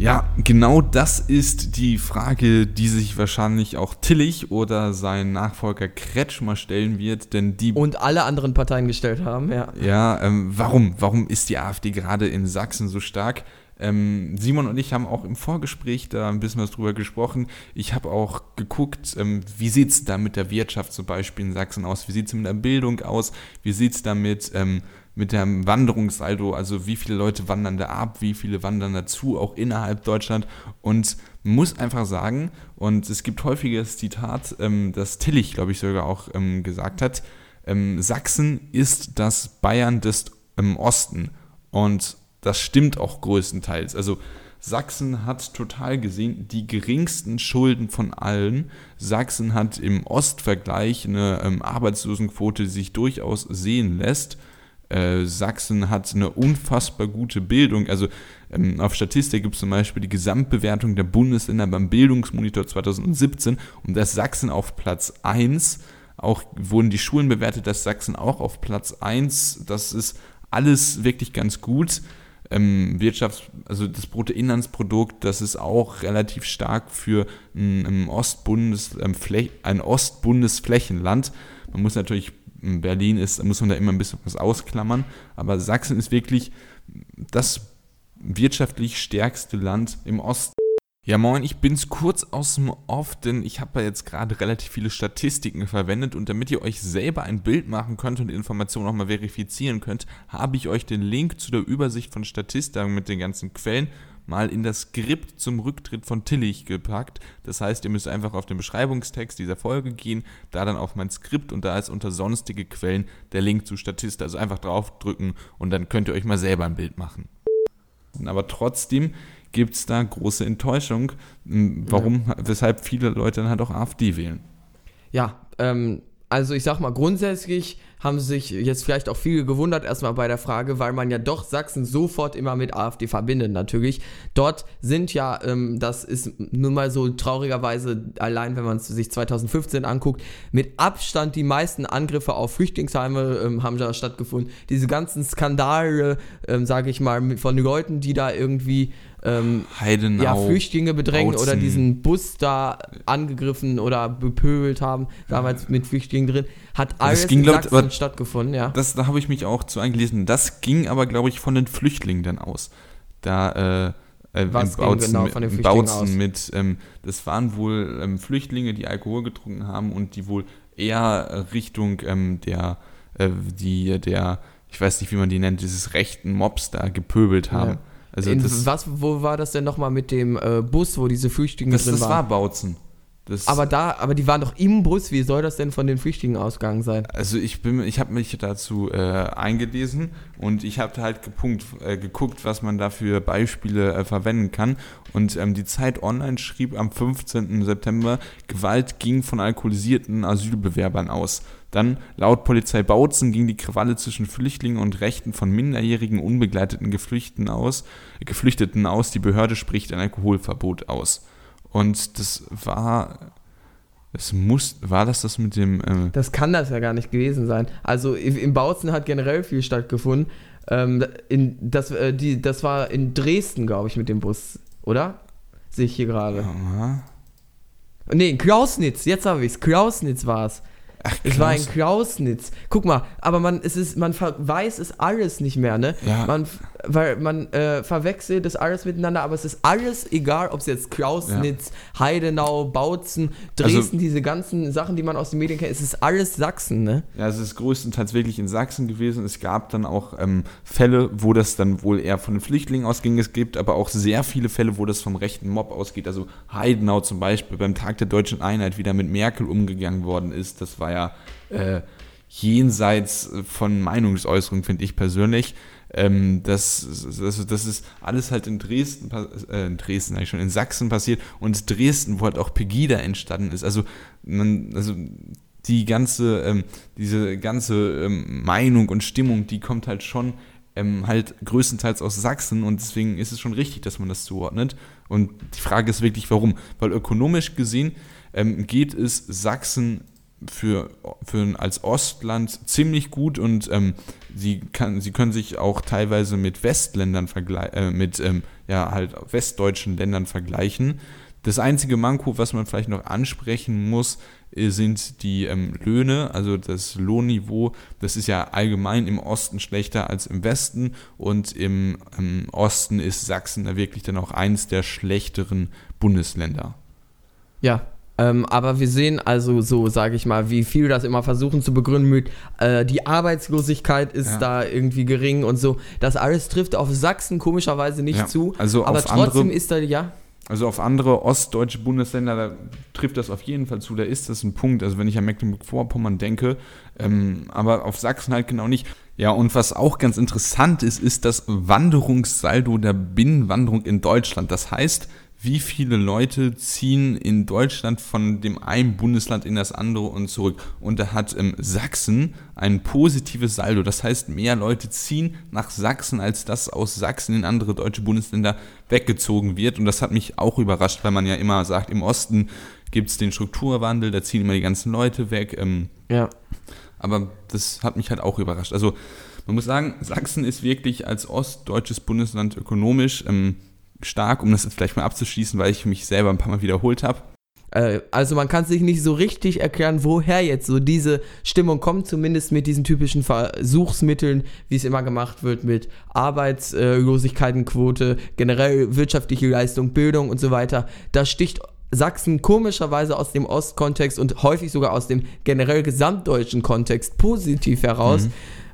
Ja, genau das ist die Frage, die sich wahrscheinlich auch Tillich oder sein Nachfolger Kretschmer stellen wird, denn die Und alle anderen Parteien gestellt haben, ja. ja, ähm, warum? Warum ist die AfD gerade in Sachsen so stark? Ähm, Simon und ich haben auch im Vorgespräch da ein bisschen was drüber gesprochen. Ich habe auch geguckt, ähm, wie sieht es da mit der Wirtschaft zum Beispiel in Sachsen aus? Wie sieht es mit der Bildung aus? Wie sieht es da mit, ähm, mit dem Wanderungssaldo? Also wie viele Leute wandern da ab? Wie viele wandern dazu, auch innerhalb Deutschland? Und muss einfach sagen, und es gibt häufiges Zitat, ähm, das Tillich, glaube ich, sogar auch ähm, gesagt hat, ähm, Sachsen ist das Bayern des ähm, Osten. Und das stimmt auch größtenteils. Also Sachsen hat total gesehen die geringsten Schulden von allen. Sachsen hat im Ostvergleich eine ähm, Arbeitslosenquote, die sich durchaus sehen lässt. Äh, Sachsen hat eine unfassbar gute Bildung. Also ähm, auf Statistik gibt es zum Beispiel die Gesamtbewertung der Bundesländer beim Bildungsmonitor 2017 und da ist Sachsen auf Platz 1. Auch wurden die Schulen bewertet, dass Sachsen auch auf Platz 1. Das ist alles wirklich ganz gut ähm, Wirtschafts-, also das Bruttoinlandsprodukt, das ist auch relativ stark für ein, ein, Ostbundes, ähm, ein Ostbundesflächenland. Man muss natürlich, Berlin ist, muss man da immer ein bisschen was ausklammern, aber Sachsen ist wirklich das wirtschaftlich stärkste Land im Osten. Ja, moin, ich bin's kurz aus dem Off, denn ich habe ja jetzt gerade relativ viele Statistiken verwendet und damit ihr euch selber ein Bild machen könnt und die Informationen auch mal verifizieren könnt, habe ich euch den Link zu der Übersicht von Statistiken mit den ganzen Quellen mal in das Skript zum Rücktritt von Tillich gepackt. Das heißt, ihr müsst einfach auf den Beschreibungstext dieser Folge gehen, da dann auf mein Skript und da ist unter sonstige Quellen der Link zu Statista. Also einfach draufdrücken und dann könnt ihr euch mal selber ein Bild machen. Aber trotzdem gibt es da große Enttäuschung, warum, ja. weshalb viele Leute dann halt auch AfD wählen. Ja, ähm, also ich sag mal, grundsätzlich haben sich jetzt vielleicht auch viele gewundert erstmal bei der Frage, weil man ja doch Sachsen sofort immer mit AfD verbindet natürlich. Dort sind ja, ähm, das ist nun mal so traurigerweise, allein wenn man es sich 2015 anguckt, mit Abstand die meisten Angriffe auf Flüchtlingsheime ähm, haben da stattgefunden. Diese ganzen Skandale, ähm, sage ich mal, von Leuten, die da irgendwie ähm, Heidenau, ja, Flüchtlinge bedrängen Bautzen. oder diesen Bus da angegriffen oder bepöbelt haben, damals mit Flüchtlingen drin, hat alles das ging, in Stattgefunden, ja. Das, da habe ich mich auch zu eingelesen. Das ging aber, glaube ich, von den Flüchtlingen dann aus. Da, äh, äh, Was Bautzen, genau von den Flüchtlingen aus? mit, ähm, das waren wohl ähm, Flüchtlinge, die Alkohol getrunken haben und die wohl eher Richtung ähm, der, äh, die, der, ich weiß nicht, wie man die nennt, dieses rechten Mobs da gepöbelt haben. Ja. Also In, was, wo war das denn nochmal mit dem äh, Bus, wo diese Flüchtlinge das, drin das waren? Das war Bautzen. Das aber da, aber die waren doch im Bus. Wie soll das denn von den Flüchtlingen ausgegangen sein? Also ich bin, ich habe mich dazu äh, eingelesen und ich habe halt gepunkt, äh, geguckt, was man da für Beispiele äh, verwenden kann. Und ähm, die Zeit Online schrieb am 15. September, Gewalt ging von alkoholisierten Asylbewerbern aus. Dann, laut Polizei Bautzen, ging die Krawalle zwischen Flüchtlingen und Rechten von minderjährigen unbegleiteten Geflüchteten aus, Geflüchteten aus. Die Behörde spricht ein Alkoholverbot aus. Und das war. Es muss, war das das mit dem. Äh das kann das ja gar nicht gewesen sein. Also im Bautzen hat generell viel stattgefunden. Ähm, in, das, äh, die, das war in Dresden, glaube ich, mit dem Bus, oder? Sehe ich hier gerade. Ne, in Klausnitz, jetzt habe ich es. Klausnitz war es. Ach, Es war in Klausnitz. Guck mal, aber man, es ist, man weiß es alles nicht mehr, ne? Ja. Man, weil man äh, verwechselt das alles miteinander, aber es ist alles egal, ob es jetzt Klausnitz, Heidenau, Bautzen, Dresden, Also- diese ganzen Sachen, die man aus den Medien kennt, es ist alles Sachsen, ne? Ja, es ist größtenteils wirklich in Sachsen gewesen. Es gab dann auch ähm, Fälle, wo das dann wohl eher von den Flüchtlingen ausging. Es gibt aber auch sehr viele Fälle, wo das vom rechten Mob ausgeht. Also Heidenau zum Beispiel beim Tag der deutschen Einheit wieder mit Merkel umgegangen worden ist. Das war ja äh, jenseits von Meinungsäußerung, finde ich persönlich. Ähm, das, das, das ist alles halt in Dresden, äh, in Dresden eigentlich schon, in Sachsen passiert und Dresden, wo halt auch Pegida entstanden ist. Also, man, also die ganze, ähm, diese ganze ähm, Meinung und Stimmung, die kommt halt schon ähm, halt größtenteils aus Sachsen und deswegen ist es schon richtig, dass man das zuordnet. Und die Frage ist wirklich, warum? Weil ökonomisch gesehen ähm, geht es Sachsen für, für als Ostland ziemlich gut und ähm, sie, kann, sie können sich auch teilweise mit Westländern vergleichen, äh, mit ähm, ja, halt westdeutschen Ländern vergleichen. Das einzige Manko, was man vielleicht noch ansprechen muss, äh, sind die ähm, Löhne, also das Lohnniveau. Das ist ja allgemein im Osten schlechter als im Westen und im ähm, Osten ist Sachsen da wirklich dann auch eins der schlechteren Bundesländer. Ja. Ähm, aber wir sehen also so, sage ich mal, wie viel das immer versuchen zu begründen mit, äh, die Arbeitslosigkeit ist Ja. da irgendwie gering und so. Das alles trifft auf Sachsen komischerweise nicht Ja, zu. also aber trotzdem andere- ist da, ja, Also auf andere ostdeutsche Bundesländer, da trifft das auf jeden Fall zu, da ist das ein Punkt. Also wenn ich an Mecklenburg-Vorpommern denke, ähm, aber auf Sachsen halt genau nicht. Ja, und was auch ganz interessant ist, ist das Wanderungssaldo der Binnenwanderung in Deutschland. Das heißt, wie viele Leute ziehen in Deutschland von dem einen Bundesland in das andere und zurück. Und da hat ähm, Sachsen ein positives Saldo. Das heißt, mehr Leute ziehen nach Sachsen, als das aus Sachsen in andere deutsche Bundesländer weggezogen wird. Und das hat mich auch überrascht, weil man ja immer sagt, im Osten gibt es den Strukturwandel, da ziehen immer die ganzen Leute weg. Ähm, ja. aber das hat mich halt auch überrascht. Also man muss sagen, Sachsen ist wirklich als ostdeutsches Bundesland ökonomisch ähm, stark, um das jetzt vielleicht mal abzuschließen, weil ich mich selber ein paar Mal wiederholt habe. Äh, also man kann sich nicht so richtig erklären, woher jetzt so diese Stimmung kommt, zumindest mit diesen typischen Versuchsmitteln, wie es immer gemacht wird, mit Arbeitslosigkeitenquote, generell wirtschaftliche Leistung, Bildung und so weiter. Da sticht Sachsen komischerweise aus dem Ostkontext und häufig sogar aus dem generell gesamtdeutschen Kontext positiv heraus.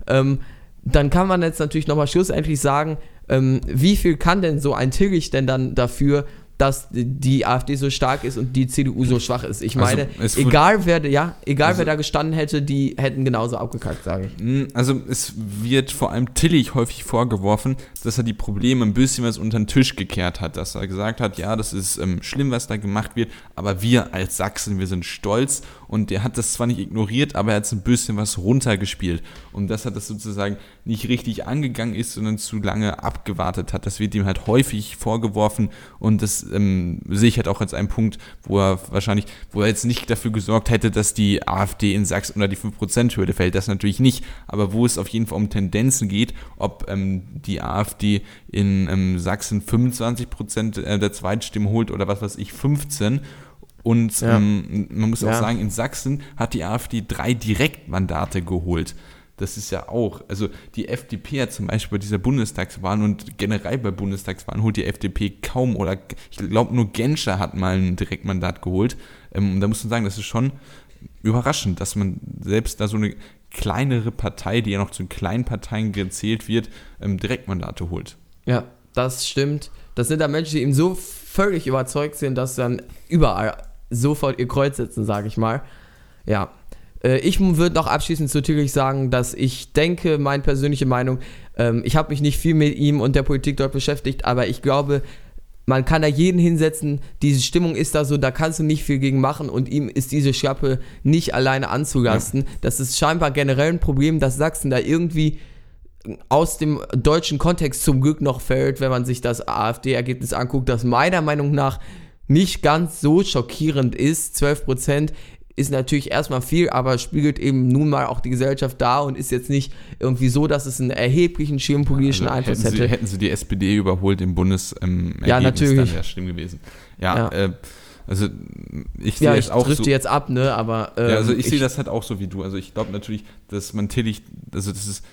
Ähm, dann kann man jetzt natürlich nochmal schlussendlich sagen, ähm, wie viel kann denn so ein Tillich denn dann dafür, dass die AfD so stark ist und die CDU so schwach ist? Ich Also, meine, wurde- egal wer, ja, egal Also- wer da gestanden hätte, die hätten genauso abgekackt, sage ich. Mm, Also es wird vor allem Tillich häufig vorgeworfen, dass er die Probleme ein bisschen was unter den Tisch gekehrt hat, dass er gesagt hat, ja, das ist ähm, schlimm, was da gemacht wird, aber wir als Sachsen, wir sind stolz und der hat das zwar nicht ignoriert, aber er hat so ein bisschen was runtergespielt. Und dass er das sozusagen nicht richtig angegangen ist, sondern zu lange abgewartet hat. Das wird ihm halt häufig vorgeworfen. Und das ähm, sehe ich halt auch als einen Punkt, wo er wahrscheinlich, wo er jetzt nicht dafür gesorgt hätte, dass die AfD in Sachsen unter die 5%-Hürde fällt, das natürlich nicht, aber wo es auf jeden Fall um Tendenzen geht, ob ähm, die AfD in ähm, Sachsen 25% äh, der Zweitstimmen holt oder was weiß ich, 15 und Ja. ähm, man muss auch Ja. sagen, in Sachsen hat die AfD drei Direktmandate geholt. Das ist ja auch, also die FDP hat zum Beispiel bei dieser Bundestagswahl und generell bei Bundestagswahlen holt die FDP kaum oder ich glaube nur Genscher hat mal ein Direktmandat geholt. Ähm, und da muss man sagen, das ist schon überraschend, dass man selbst da so eine kleinere Partei, die ja noch zu kleinen Parteien gezählt wird, ähm, Direktmandate holt. Ja, das stimmt. Das sind dann Menschen, die eben so völlig überzeugt sind, dass dann überall sofort ihr Kreuz setzen, sage ich mal. Ja. Äh, Ich würde noch abschließend zu Tillich sagen, dass ich denke, meine persönliche Meinung, ähm, ich habe mich nicht viel mit ihm und der Politik dort beschäftigt, aber ich glaube, man kann da jeden hinsetzen, diese Stimmung ist da so, da kannst du nicht viel gegen machen und ihm ist diese Schlappe nicht alleine anzulasten. Das ist scheinbar generell ein Problem, dass Sachsen da irgendwie aus dem deutschen Kontext zum Glück noch fällt, wenn man sich das AfD-Ergebnis anguckt, das meiner Meinung nach nicht ganz so schockierend ist. 12% ist natürlich erstmal viel, aber spiegelt eben nun mal auch die Gesellschaft dar und ist jetzt nicht irgendwie so, dass es einen erheblichen schirmpolitischen Also Einfluss hätten, hätte. sie, hätten sie die SPD überholt im Bundes ähm, Ja, Ergebnis, natürlich. dann wäre schlimm gewesen. Ja, Ja. Äh, Also ich sehe Ja, ich auch so. jetzt ab, ne, aber. Ähm, ja, also ich, sehe das halt auch so wie du. Also ich glaube natürlich, dass man Tillich, also das ist,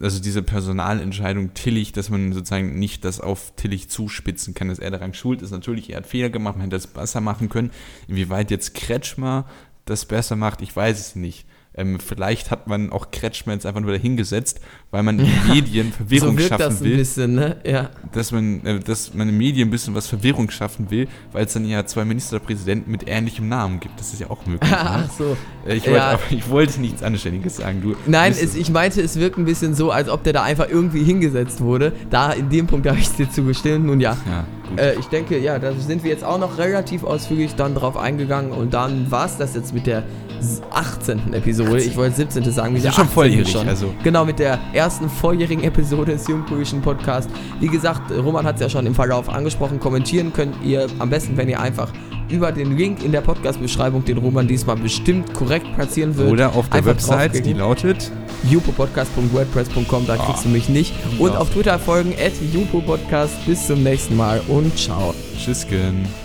also diese Personalentscheidung Tillich, dass man sozusagen nicht das auf Tillich zuspitzen kann, dass er daran schuld ist. Natürlich, er hat Fehler gemacht, man hätte das besser machen können. Inwieweit jetzt Kretschmer das besser macht, ich weiß es nicht. Ähm, vielleicht hat man auch Kretschmer jetzt einfach nur dahingesetzt, weil man in den Medien Verwirrung so wirkt schaffen das ein will bisschen, ne? Ja. dass man, äh, dass man in den Medien ein bisschen was Verwirrung schaffen will, weil es dann ja zwei Ministerpräsidenten mit ähnlichem Namen gibt. Das ist ja auch möglich. Ach ne? so. Äh, ich, wollte, Ja. ich wollte nichts Anständiges sagen. Du Nein, es, ich meinte, es wirkt ein bisschen so, als ob der da einfach irgendwie hingesetzt wurde. Da, in dem Punkt habe ich es dir zugestimmt. Nun ja. Ja. Äh, ich denke, ja, da sind wir jetzt auch noch relativ ausführlich dann drauf eingegangen und dann war es das jetzt mit der s- 18. Episode. Ich wollte 17. sagen, wir sind sind schon 18. volljährig, schon. also. Genau, mit der ersten volljährigen Episode des Jungpolitischen Podcast. Wie gesagt, Roman hat es ja schon im Verlauf angesprochen. Kommentieren könnt ihr am besten, wenn ihr einfach über den Link in der Podcast-Beschreibung, den Roman diesmal bestimmt korrekt platzieren wird. Oder auf der einfach Website, die lautet. jupopodcast.wordpress.com, da kriegst du mich nicht. Und Doch. auf Twitter folgen at jupopodcast. Bis zum nächsten Mal und ciao. Tschüssken.